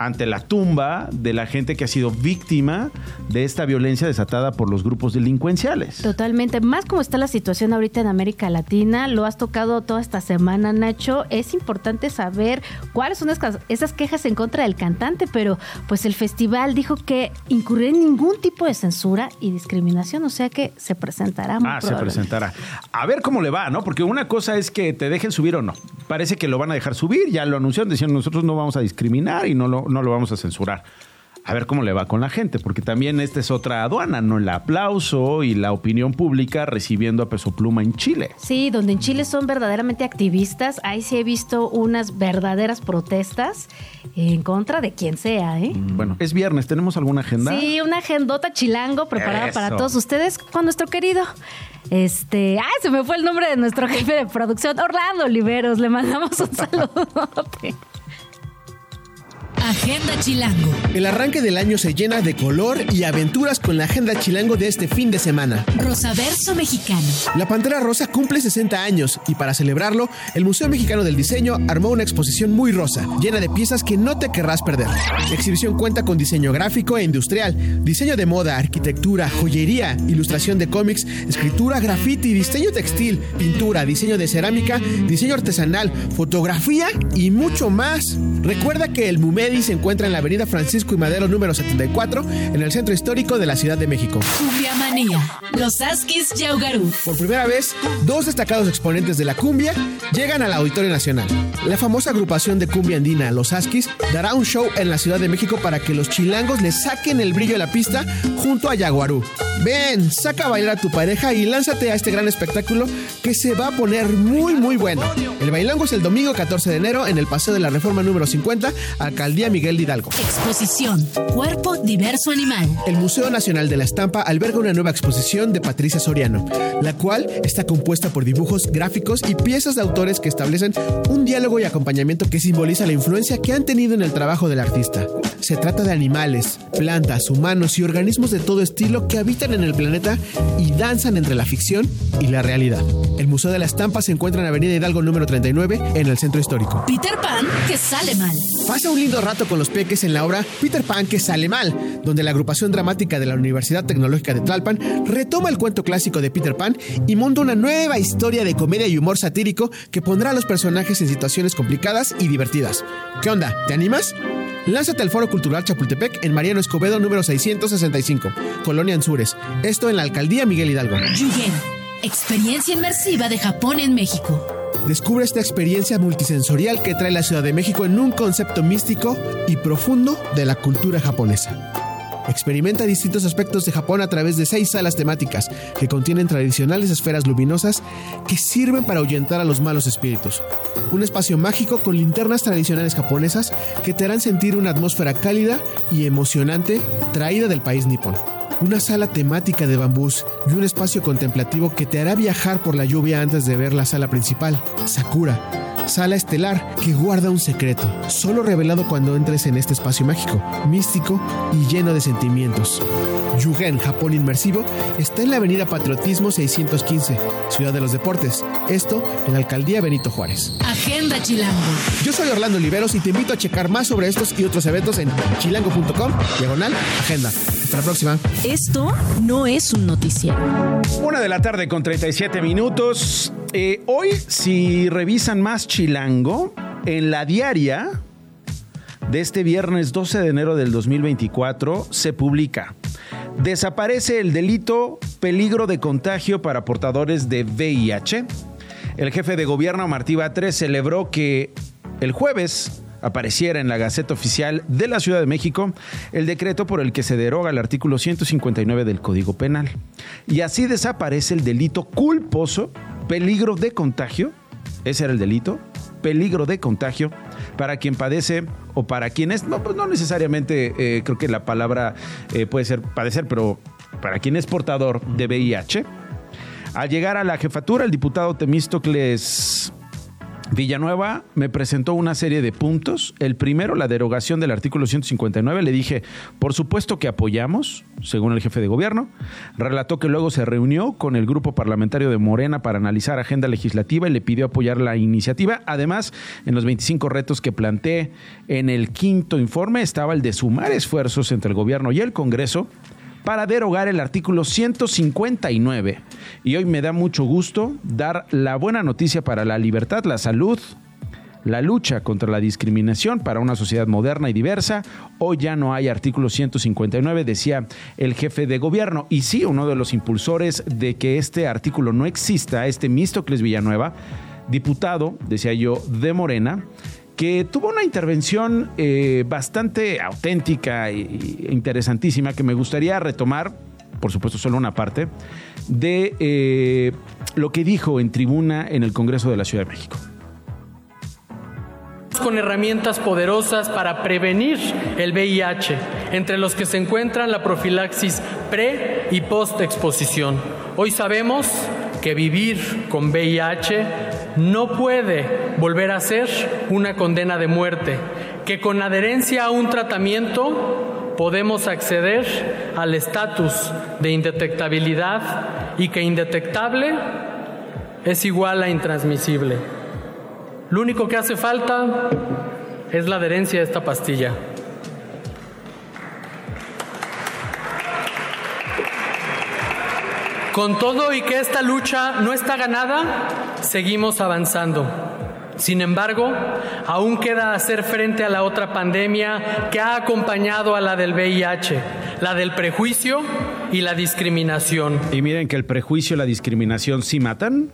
ante la tumba de la gente que ha sido víctima de esta violencia desatada por los grupos delincuenciales. Totalmente. Más como está la situación ahorita en América Latina, lo has tocado toda esta semana, Nacho. Es importante saber cuáles son esas quejas en contra del cantante, pero pues el festival dijo que incurre en ningún tipo de censura y discriminación, o sea que se presentará. ah, se presentará. A ver cómo le va, ¿no? Porque una cosa es que te dejen subir o no. Parece que lo van a dejar subir, ya lo anunciaron, decían nosotros no vamos a discriminar y no lo, no lo vamos a censurar. A ver cómo le va con la gente, porque también esta es otra aduana, ¿no? El aplauso y la opinión pública recibiendo a Peso Pluma en Chile. Sí, donde en Chile son verdaderamente activistas. Ahí sí he visto unas verdaderas protestas en contra de quien sea, ¿eh? Mm, bueno, es viernes, ¿tenemos alguna agenda? Sí, una agendota chilango preparada para todos ustedes con nuestro querido este, ay, se me fue el nombre de nuestro jefe de producción, Orlando Oliveros. Le mandamos un [laughs] saludo. Agenda Chilango. El arranque del año se llena de color y aventuras con la Agenda Chilango de este fin de semana. Rosaverso Mexicano. La Pantera Rosa cumple 60 años y para celebrarlo, el Museo Mexicano del Diseño armó una exposición muy rosa, llena de piezas que no te querrás perder. La exhibición cuenta con diseño gráfico e industrial, diseño de moda, arquitectura, joyería, ilustración de cómics, escritura, graffiti, diseño textil, pintura, diseño de cerámica, diseño artesanal, fotografía y mucho más. Recuerda que el MUMED se encuentra en la avenida Francisco y Madero número 74, en el centro histórico de la Ciudad de México. Cumbia Manía, Los Askis Yaugarú. Por primera vez, dos destacados exponentes de la cumbia llegan al Auditorio Nacional. La famosa agrupación de cumbia andina, Los Askis, dará un show en la Ciudad de México para que los chilangos le saquen el brillo de la pista junto a Yaguarú. Ven, saca a bailar a tu pareja y lánzate a este gran espectáculo que se va a poner muy muy bueno. El bailango es el domingo 14 de enero en el Paseo de la Reforma número 50, Alcaldía Miguel Hidalgo. Exposición Cuerpo Diverso Animal. El Museo Nacional de la Estampa alberga una nueva exposición de Patricia Soriano, la cual está compuesta por dibujos gráficos y piezas de autores que establecen un diálogo y acompañamiento que simboliza la influencia que han tenido en el trabajo del artista. Se trata de animales, plantas, humanos y organismos de todo estilo que habitan en el planeta y danzan entre la ficción y la realidad. El Museo de la Estampa se encuentra en Avenida Hidalgo número 39 en el centro histórico. Peter Pan, que sale mal. Pasa un lindo rato con los peques en la obra Peter Pan que sale mal, donde la agrupación dramática de la Universidad Tecnológica de Tlalpan retoma el cuento clásico de Peter Pan y monta una nueva historia de comedia y humor satírico que pondrá a los personajes en situaciones complicadas y divertidas. ¿Qué onda? ¿Te animas? Lánzate al Foro Cultural Chapultepec en Mariano Escobedo número 665, Colonia Anzures. Esto en la Alcaldía Miguel Hidalgo. Yugen, experiencia inmersiva de Japón en México. Descubre esta experiencia multisensorial que trae la Ciudad de México en un concepto místico y profundo de la cultura japonesa. Experimenta distintos aspectos de Japón a través de seis salas temáticas que contienen tradicionales esferas luminosas que sirven para ahuyentar a los malos espíritus. Un espacio mágico con linternas tradicionales japonesas que te harán sentir una atmósfera cálida y emocionante traída del país nipón una sala temática de bambús y un espacio contemplativo que te hará viajar por la lluvia antes de ver la sala principal, Sakura, sala estelar que guarda un secreto, solo revelado cuando entres en este espacio mágico, místico y lleno de sentimientos. Yugen, Japón Inmersivo, está en la avenida Patriotismo 615, Ciudad de los Deportes. Esto en la alcaldía Benito Juárez. Agenda Chilango. Yo soy Orlando Oliveros y te invito a checar más sobre estos y otros eventos en chilango.com, diagonal, agenda. Hasta la próxima. Esto no es un noticiero. Una de la tarde con 37 minutos. Eh, hoy, si revisan más Chilango, en la diaria de este viernes 12 de enero del 2024 se publica. Desaparece el delito peligro de contagio para portadores de VIH. El jefe de gobierno Martí Batres celebró que el jueves apareciera en la Gaceta Oficial de la Ciudad de México el decreto por el que se deroga el artículo 159 del Código Penal. Y así desaparece el delito culposo, peligro de contagio, ese era el delito, peligro de contagio para quien padece o para quienes, no, pues no necesariamente eh, creo que la palabra eh, puede ser padecer, pero para quien es portador de VIH. Al llegar a la jefatura, el diputado Temístocles Villanueva me presentó una serie de puntos. El primero, la derogación del artículo 159. Le dije, por supuesto que apoyamos, según el jefe de gobierno. Relató que luego se reunió con el grupo parlamentario de Morena para analizar agenda legislativa y le pidió apoyar la iniciativa. Además, en los 25 retos que planteé en el quinto informe estaba el de sumar esfuerzos entre el gobierno y el Congreso para derogar el artículo 159. Y hoy me da mucho gusto dar la buena noticia para la libertad, la salud, la lucha contra la discriminación para una sociedad moderna y diversa. Hoy ya no hay artículo 159, decía el jefe de gobierno. Y sí, uno de los impulsores de que este artículo no exista, este Místocles Villanueva, diputado, decía yo, de Morena, que tuvo una intervención eh, bastante auténtica e interesantísima que me gustaría retomar, por supuesto solo una parte, de eh, lo que dijo en tribuna en el Congreso de la Ciudad de México con herramientas poderosas para prevenir el VIH, entre los que se encuentran la profilaxis pre y post exposición. Hoy sabemos que vivir con VIH no puede volver a ser una condena de muerte, que con adherencia a un tratamiento podemos acceder al estatus de indetectabilidad y que indetectable es igual a intransmisible. Lo único que hace falta es la adherencia a esta pastilla. Con todo y que esta lucha no está ganada, seguimos avanzando. Sin embargo, aún queda hacer frente a la otra pandemia que ha acompañado a la del VIH, la del prejuicio y la discriminación. Y miren que el prejuicio y la discriminación sí matan.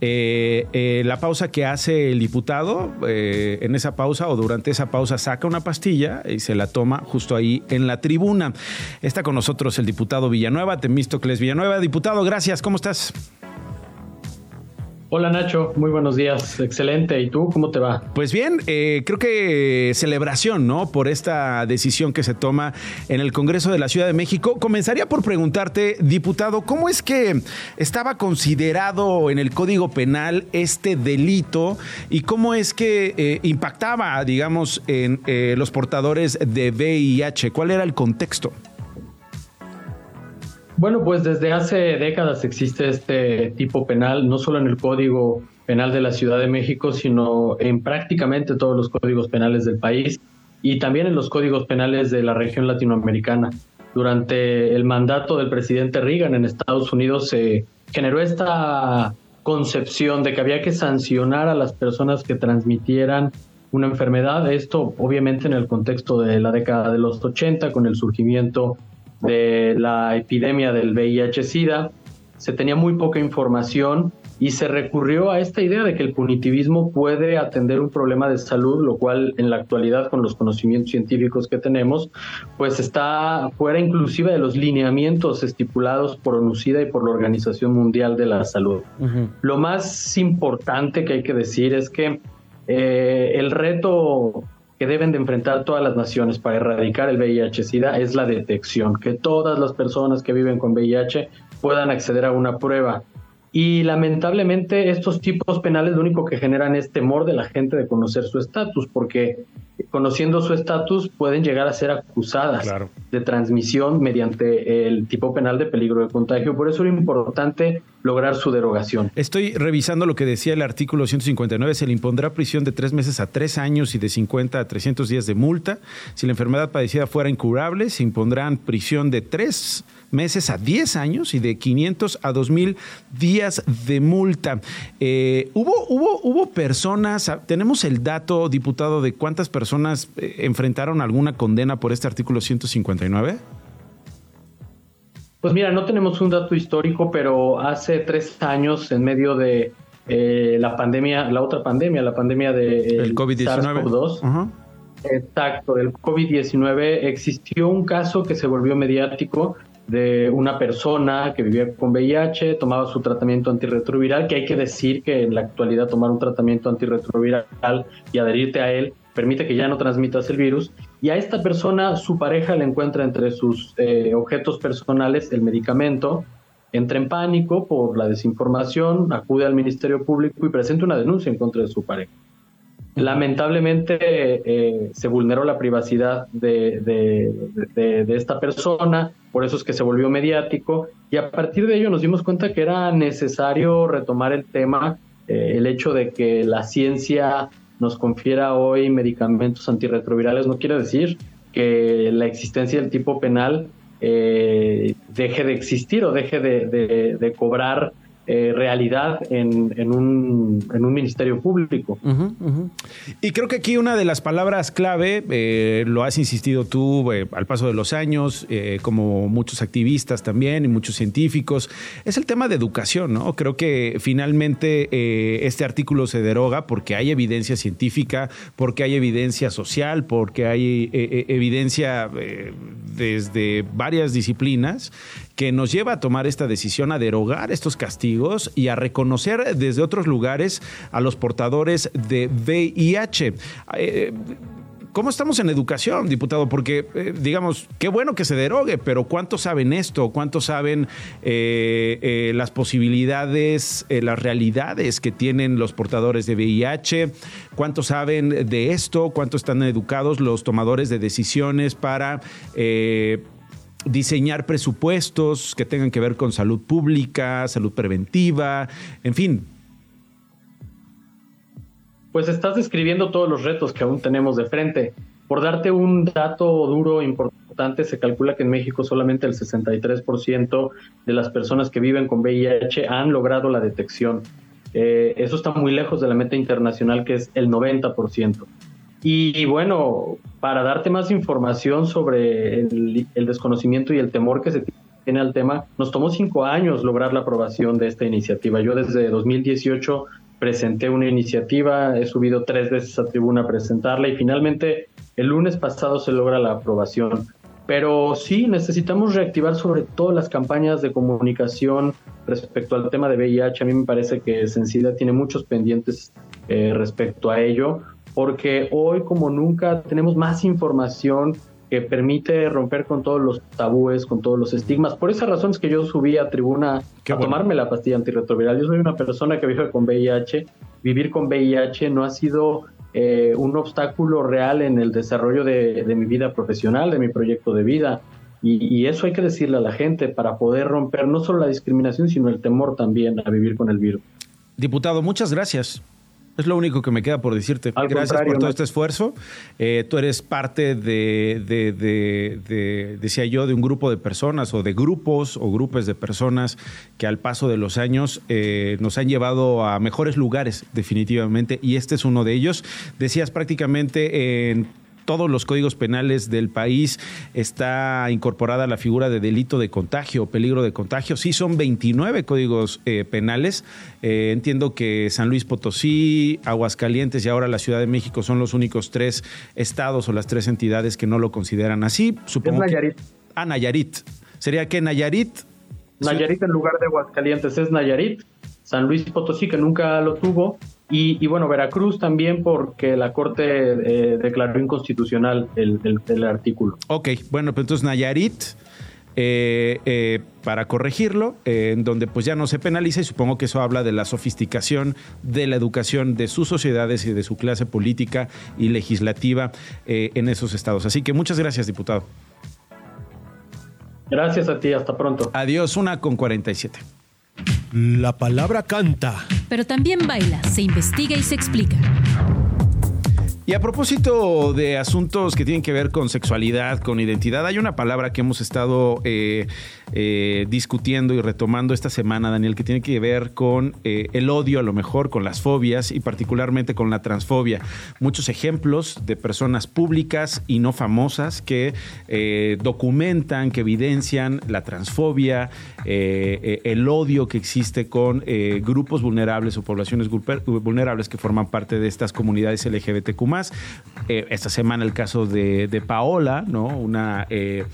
Eh, eh, la pausa que hace el diputado, eh, en esa pausa o durante esa pausa saca una pastilla y se la toma justo ahí en la tribuna. Está con nosotros el diputado Villanueva, Temístocles Villanueva. Diputado, gracias, ¿cómo estás? Hola Nacho, muy buenos días, excelente. ¿Y tú cómo te va? Pues bien, eh, creo que celebración, ¿no? Por esta decisión que se toma en el Congreso de la Ciudad de México. Comenzaría por preguntarte, diputado, ¿cómo es que estaba considerado en el Código Penal este delito y cómo es que eh, impactaba, digamos, en eh, los portadores de VIH? ¿Cuál era el contexto? Bueno, pues desde hace décadas existe este tipo penal, no solo en el Código Penal de la Ciudad de México, sino en prácticamente todos los códigos penales del país y también en los códigos penales de la región latinoamericana. Durante el mandato del presidente Reagan en Estados Unidos se generó esta concepción de que había que sancionar a las personas que transmitieran una enfermedad. Esto obviamente en el contexto de la década de los 80 con el surgimiento de la epidemia del VIH-Sida, se tenía muy poca información y se recurrió a esta idea de que el punitivismo puede atender un problema de salud, lo cual en la actualidad con los conocimientos científicos que tenemos, pues está fuera inclusive de los lineamientos estipulados por ONUCIDA y por la Organización Mundial de la Salud. Lo más importante que hay que decir es que eh, el reto que deben de enfrentar todas las naciones para erradicar el VIH-Sida es la detección, que todas las personas que viven con VIH puedan acceder a una prueba. Y lamentablemente estos tipos penales lo único que generan es temor de la gente de conocer su estatus, porque conociendo su estatus pueden llegar a ser acusadas de transmisión mediante el tipo penal de peligro de contagio. Por eso es importante lograr su derogación. Estoy revisando lo que decía el artículo 159. Se le impondrá prisión de tres meses a tres años y de 50 a 300 días de multa. Si la enfermedad padecida fuera incurable, se impondrán prisión de tres meses a 10 años y de 500 a 2000 días de multa. Eh, ¿hubo, hubo, ¿Hubo personas, tenemos el dato, diputado, de cuántas personas eh, enfrentaron alguna condena por este artículo 159? Pues mira, no tenemos un dato histórico, pero hace tres años, en medio de eh, la pandemia, la otra pandemia, la pandemia de el COVID-19. Exacto, del COVID-19 existió un caso que se volvió mediático de una persona que vivía con VIH, tomaba su tratamiento antirretroviral, que hay que decir que en la actualidad tomar un tratamiento antirretroviral y adherirte a él permite que ya no transmitas el virus. Y a esta persona su pareja le encuentra entre sus eh, objetos personales el medicamento entra en pánico por la desinformación, acude al Ministerio Público y presenta una denuncia en contra de su pareja. Lamentablemente eh, se vulneró la privacidad de, de, esta persona, por eso es que se volvió mediático y a partir de ello nos dimos cuenta que era necesario retomar el tema, eh, el hecho de que la ciencia nos confiera hoy medicamentos antirretrovirales. No quiere decir que la existencia del tipo penal eh, deje de existir o deje de, cobrar eh, realidad en, un, ministerio público. Y creo que aquí una de las palabras clave, eh, lo has insistido tú eh, al paso de los años, como muchos activistas también y muchos científicos, es el tema de educación, ¿no? Creo que finalmente este artículo se deroga porque hay evidencia científica, porque hay evidencia social, porque hay evidencia desde varias disciplinas que nos lleva a tomar esta decisión, a derogar estos castigos y a reconocer desde otros lugares a los portadores de VIH. Eh, ¿Cómo estamos en educación, diputado? Porque, eh, digamos, qué bueno que se derogue, pero ¿cuántos saben esto? ¿Cuántos saben eh, las posibilidades, las realidades que tienen los portadores de VIH? ¿Cuántos saben de esto? ¿Cuántos están educados los tomadores de decisiones para diseñar presupuestos que tengan que ver con salud pública, salud preventiva, en fin. Pues estás describiendo todos los retos que aún tenemos de frente. Por darte un dato duro importante, se calcula que en México solamente el 63% de las personas que viven con VIH han logrado la detección. Eh, eso está muy lejos de la meta internacional que es el 90%. Y bueno, para darte más información sobre el, desconocimiento y el temor que se tiene al tema, nos tomó cinco años lograr la aprobación de esta iniciativa. Yo desde 2018 presenté una iniciativa, he subido tres veces a tribuna a presentarla y finalmente el lunes pasado se logra la aprobación. Pero sí, necesitamos reactivar sobre todo las campañas de comunicación respecto al tema de VIH. A mí me parece que Sencida tiene muchos pendientes eh, respecto a ello porque hoy como nunca tenemos más información que permite romper con todos los tabúes, con todos los estigmas. Por esa razón es que yo subí a tribuna a tomarme la pastilla antirretroviral. Yo soy una persona que vive con VIH. Vivir con VIH no ha sido eh, un obstáculo real en el desarrollo de, mi vida profesional, de mi proyecto de vida. y, eso hay que decirle a la gente para poder romper no solo la discriminación, sino el temor también a vivir con el virus. Diputado, muchas gracias. Es lo único que me queda por decirte. Gracias por todo este esfuerzo. Eh, tú eres parte de, de, decía yo, de un grupo de personas o de grupos o grupos de personas que al paso de los años eh, nos han llevado a mejores lugares, definitivamente, y este es uno de ellos. Decías prácticamente en todos los códigos penales del país está incorporada la figura de delito de contagio, peligro de contagio. Sí, son 29 códigos eh, penales. Eh, entiendo que San Luis Potosí, Aguascalientes y ahora la Ciudad de México son los únicos tres estados o las tres entidades que no lo consideran así. Supongo es Nayarit. ah, Nayarit. ¿Sería que Nayarit? Nayarit en lugar de Aguascalientes es Nayarit. San Luis Potosí, que nunca lo tuvo, y, bueno, Veracruz también porque la Corte eh, declaró inconstitucional el, artículo. Ok, bueno, pues entonces Nayarit, eh, eh, para corregirlo, en donde pues ya no se penaliza y supongo que eso habla de la sofisticación de la educación de sus sociedades y de su clase política y legislativa en esos estados. Así que muchas gracias, diputado. Gracias a ti, hasta pronto. Adiós, una con 47. La palabra canta. Pero también baila, se investiga y se explica. Y a propósito de asuntos que tienen que ver con sexualidad, con identidad, hay una palabra que hemos estado eh, eh, discutiendo y retomando esta semana, Daniel, que tiene que ver con eh, el odio, a lo mejor, con las fobias y particularmente con la transfobia. Muchos ejemplos de personas públicas y no famosas que documentan, que evidencian la transfobia, el odio que existe con grupos vulnerables o poblaciones vulnerables que forman parte de estas comunidades LGBTQ eh, esta semana el caso de, Paola, ¿no? Una. Eh,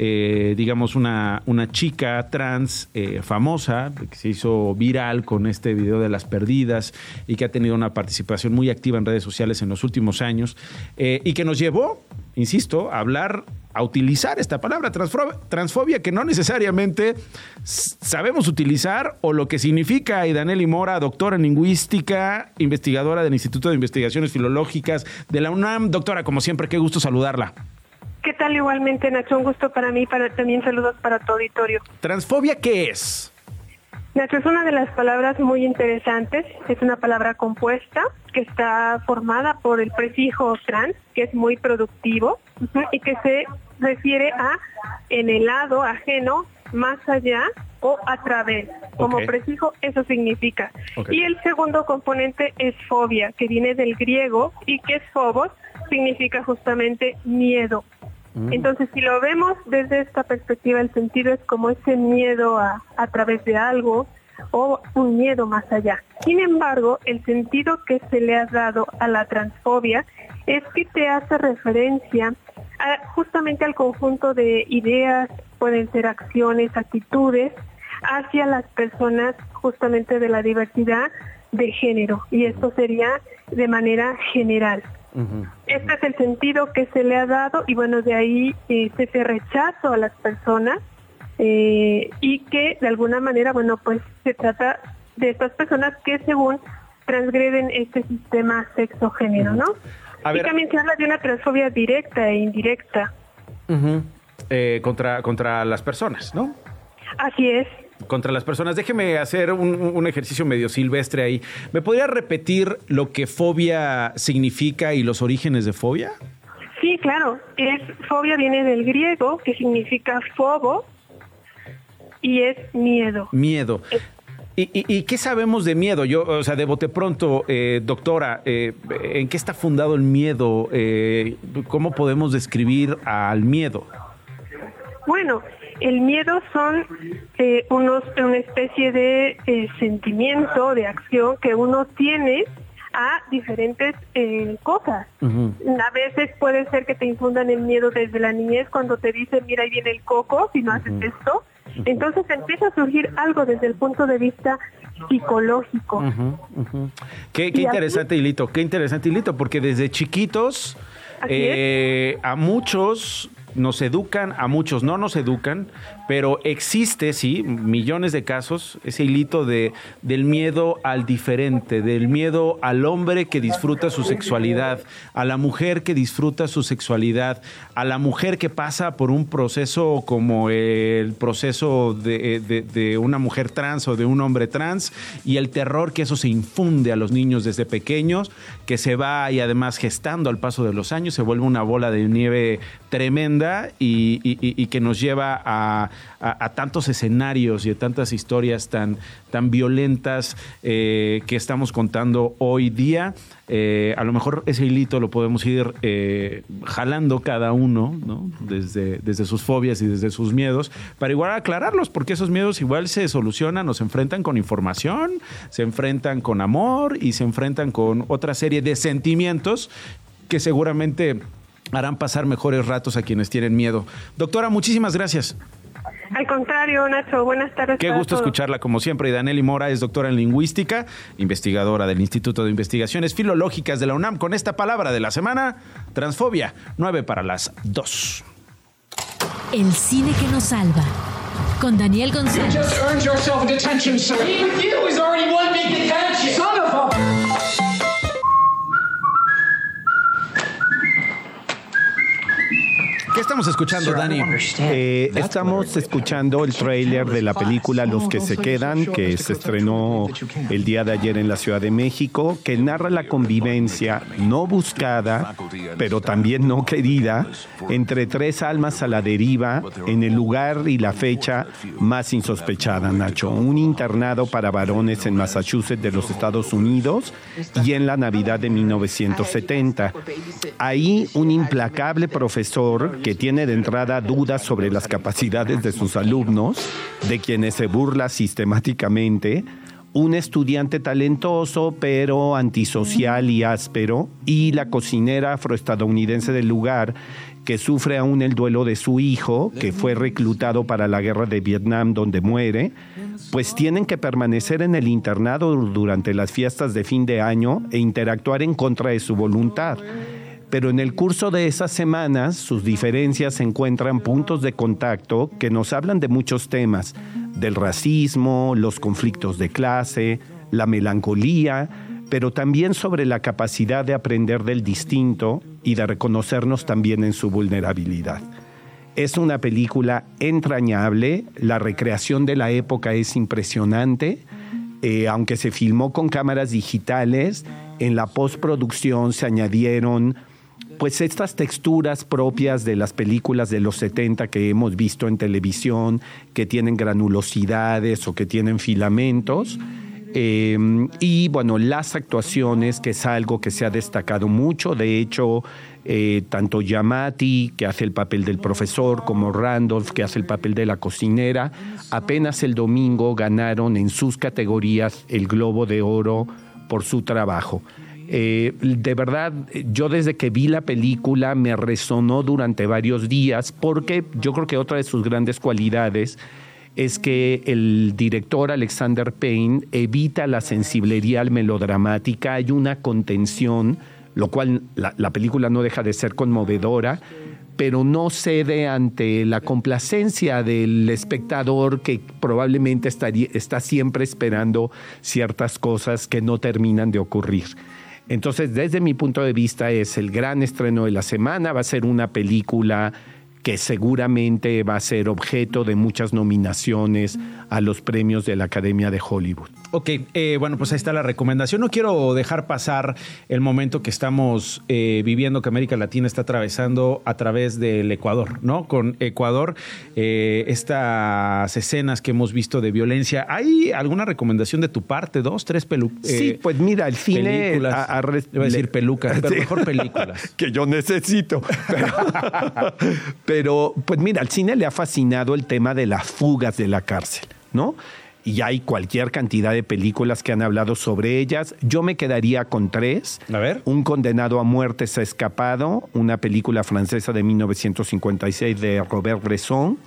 eh, digamos, una, una chica trans famosa que se hizo viral con este video de las perdidas y que ha tenido una participación muy activa en redes sociales en los últimos años y que nos llevó insisto, a hablar, a utilizar esta palabra, transfobia, que no necesariamente sabemos utilizar o lo que significa. Y Daniel Mora, doctora en lingüística, investigadora del Instituto de Investigaciones Filológicas de la UNAM. Doctora, como siempre, qué gusto saludarla. ¿Qué tal igualmente, Nacho? Un gusto para mí, para también saludos para tu auditorio. ¿Transfobia qué es? Nacho, es una de las palabras muy interesantes. Es una palabra compuesta que está formada por el prefijo trans, que es muy productivo y que se refiere a en el lado ajeno, más allá o a través. Como prefijo, eso significa. Y el segundo componente es fobia, que viene del griego y que es phobos, significa justamente miedo. Mm. Entonces, si lo vemos desde esta perspectiva, el sentido es como ese miedo a, a través de algo o un miedo más allá. Sin embargo, el sentido que se le ha dado a la transfobia es que te hace referencia justamente al conjunto de ideas, pueden ser acciones, actitudes, hacia las personas justamente de la diversidad de género. Y esto sería de manera general. Este es el sentido que se le ha dado y bueno, de ahí eh, ese rechazo a las personas eh, y que de alguna manera, bueno, pues se trata de estas personas que según transgreden este sistema sexo-género, ¿no? y también se habla de una transfobia directa e indirecta. Eh, contra, contra las personas, ¿no? Así es contra las personas. Déjeme hacer un, ejercicio medio silvestre ahí. ¿Me podría repetir lo que fobia significa y los orígenes de fobia? Sí, claro. Es fobia viene del griego, que significa fobo, y es miedo. Miedo. ¿Y, qué sabemos de miedo? Yo, o sea, de bote pronto, eh, doctora, eh, ¿en qué está fundado el miedo? Eh, ¿Cómo podemos describir al miedo? Bueno, el miedo son eh, unos, una especie de eh, sentimiento, de acción que uno tiene a diferentes eh, cosas. A veces puede ser que te infundan el miedo desde la niñez cuando te dicen, mira, ahí viene el coco si no haces esto. Entonces empieza a surgir algo desde el punto de vista psicológico. Qué, interesante, Hilito, qué interesante, Hilito, porque desde chiquitos a muchos nos educan, a muchos no nos educan, pero existe, sí, millones de casos, ese hilito de, del miedo al diferente, del miedo al hombre que disfruta su sexualidad, a la mujer que disfruta su sexualidad, a la mujer que pasa por un proceso como el proceso de, de una mujer trans o de un hombre trans y el terror que eso se infunde a los niños desde pequeños, que se va y además gestando al paso de los años, se vuelve una bola de nieve tremenda y, y que nos lleva a a, tantos escenarios y a tantas historias tan, tan violentas eh, que estamos contando hoy día. Eh, a lo mejor ese hilito lo podemos ir eh, jalando cada uno, ¿no? Desde, desde sus fobias y desde sus miedos, para igual aclararlos, porque esos miedos igual se solucionan o se enfrentan con información, se enfrentan con amor y se enfrentan con otra serie de sentimientos que seguramente harán pasar mejores ratos a quienes tienen miedo. Doctora, muchísimas gracias. Al contrario, Nacho, buenas tardes. Qué gusto escucharla como siempre. Y Daneli Mora es doctora en lingüística, investigadora del Instituto de Investigaciones Filológicas de la UNAM. Con esta palabra de la semana, transfobia, nueve para las dos. El cine que nos salva. Con Daniel González. ¿Qué estamos escuchando, Dani? Eh, estamos escuchando el tráiler de la película Los que se quedan, que se estrenó el día de ayer en la Ciudad de México, que narra la convivencia no buscada, pero también no querida, entre tres almas a la deriva en el lugar y la fecha más insospechada, Nacho. Un internado para varones en Massachusetts de los Estados Unidos y en la Navidad de 1970. Ahí un implacable profesor que tiene de entrada dudas sobre las capacidades de sus alumnos, de quienes se burla sistemáticamente, un estudiante talentoso pero antisocial y áspero, y la cocinera afroestadounidense del lugar que sufre aún el duelo de su hijo, que fue reclutado para la guerra de Vietnam donde muere, pues tienen que permanecer en el internado durante las fiestas de fin de año e interactuar en contra de su voluntad pero en el curso de esas semanas sus diferencias encuentran puntos de contacto que nos hablan de muchos temas, del racismo, los conflictos de clase, la melancolía, pero también sobre la capacidad de aprender del distinto y de reconocernos también en su vulnerabilidad. Es una película entrañable, la recreación de la época es impresionante, eh, aunque se filmó con cámaras digitales, en la postproducción se añadieron pues estas texturas propias de las películas de los 70 que hemos visto en televisión, que tienen granulosidades o que tienen filamentos. Em, y bueno, las actuaciones, que es algo que se ha destacado mucho. De hecho, eh, tanto Yamati, que hace el papel del profesor, como Randolph, que hace el papel de la cocinera, apenas el domingo ganaron en sus categorías el Globo de Oro por su trabajo. Eh, de verdad, yo desde que vi la película me resonó durante varios días porque yo creo que otra de sus grandes cualidades es que el director Alexander Payne evita la sensibilidad melodramática, hay una contención, lo cual la, película no deja de ser conmovedora, pero no cede ante la complacencia del espectador que probablemente está siempre esperando ciertas cosas que no terminan de ocurrir. Entonces, desde mi punto de vista, es el gran estreno de la semana, va a ser una película que seguramente va a ser objeto de muchas nominaciones a los premios de la Academia de Hollywood. Ok, eh, bueno, pues ahí está la recomendación. No quiero dejar pasar el momento que estamos eh, viviendo, que América Latina está atravesando a través del Ecuador, ¿no? Con Ecuador, eh, estas escenas que hemos visto de violencia. ¿Hay alguna recomendación de tu parte? ¿Dos, tres pelucas? sí, pues mira, el cine... Películas, a, a, decir pelucas, pero [laughs] mejor películas. [laughs] que yo necesito. pero, [laughs] pues mira, al cine le ha fascinado el tema de las fugas de la cárcel, ¿no? y hay cualquier cantidad de películas que han hablado sobre ellas. Yo me quedaría con tres. A ver. Un condenado a muerte se ha escapado, una película francesa de 1956 de Robert Bresson.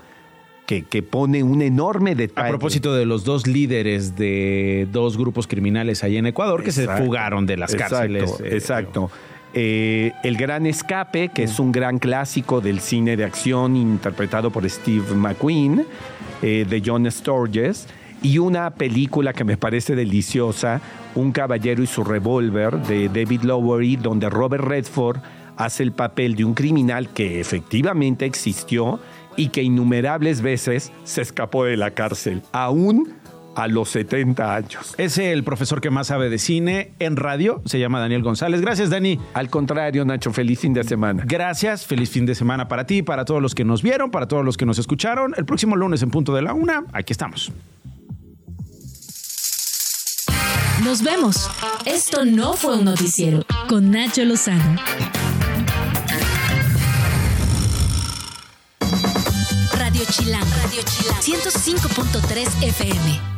Que, que, pone un enorme detalle. A propósito de los dos líderes de dos grupos criminales ahí en Ecuador que se fugaron de las cárceles. Eh, exacto. Eh, el Gran Escape, que es un gran clásico del cine de acción interpretado por Steve McQueen, eh, de John Sturges y una película que me parece deliciosa, Un caballero y su revólver, de David Lowery, donde Robert Redford hace el papel de un criminal que efectivamente existió y que innumerables veces se escapó de la cárcel, aún a los 70 años. Es el profesor que más sabe de cine en radio, se llama Daniel González. Gracias, Dani. Al contrario, Nacho, feliz fin de semana. Gracias, feliz fin de semana para ti, para todos los que nos vieron, para todos los que nos escucharon. El próximo lunes en punto de la una, aquí estamos. Nos vemos. Esto no fue un noticiero con Nacho Lozano. Radio Chilán, Radio Chilán, 105.3 FM.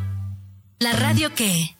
La radio que...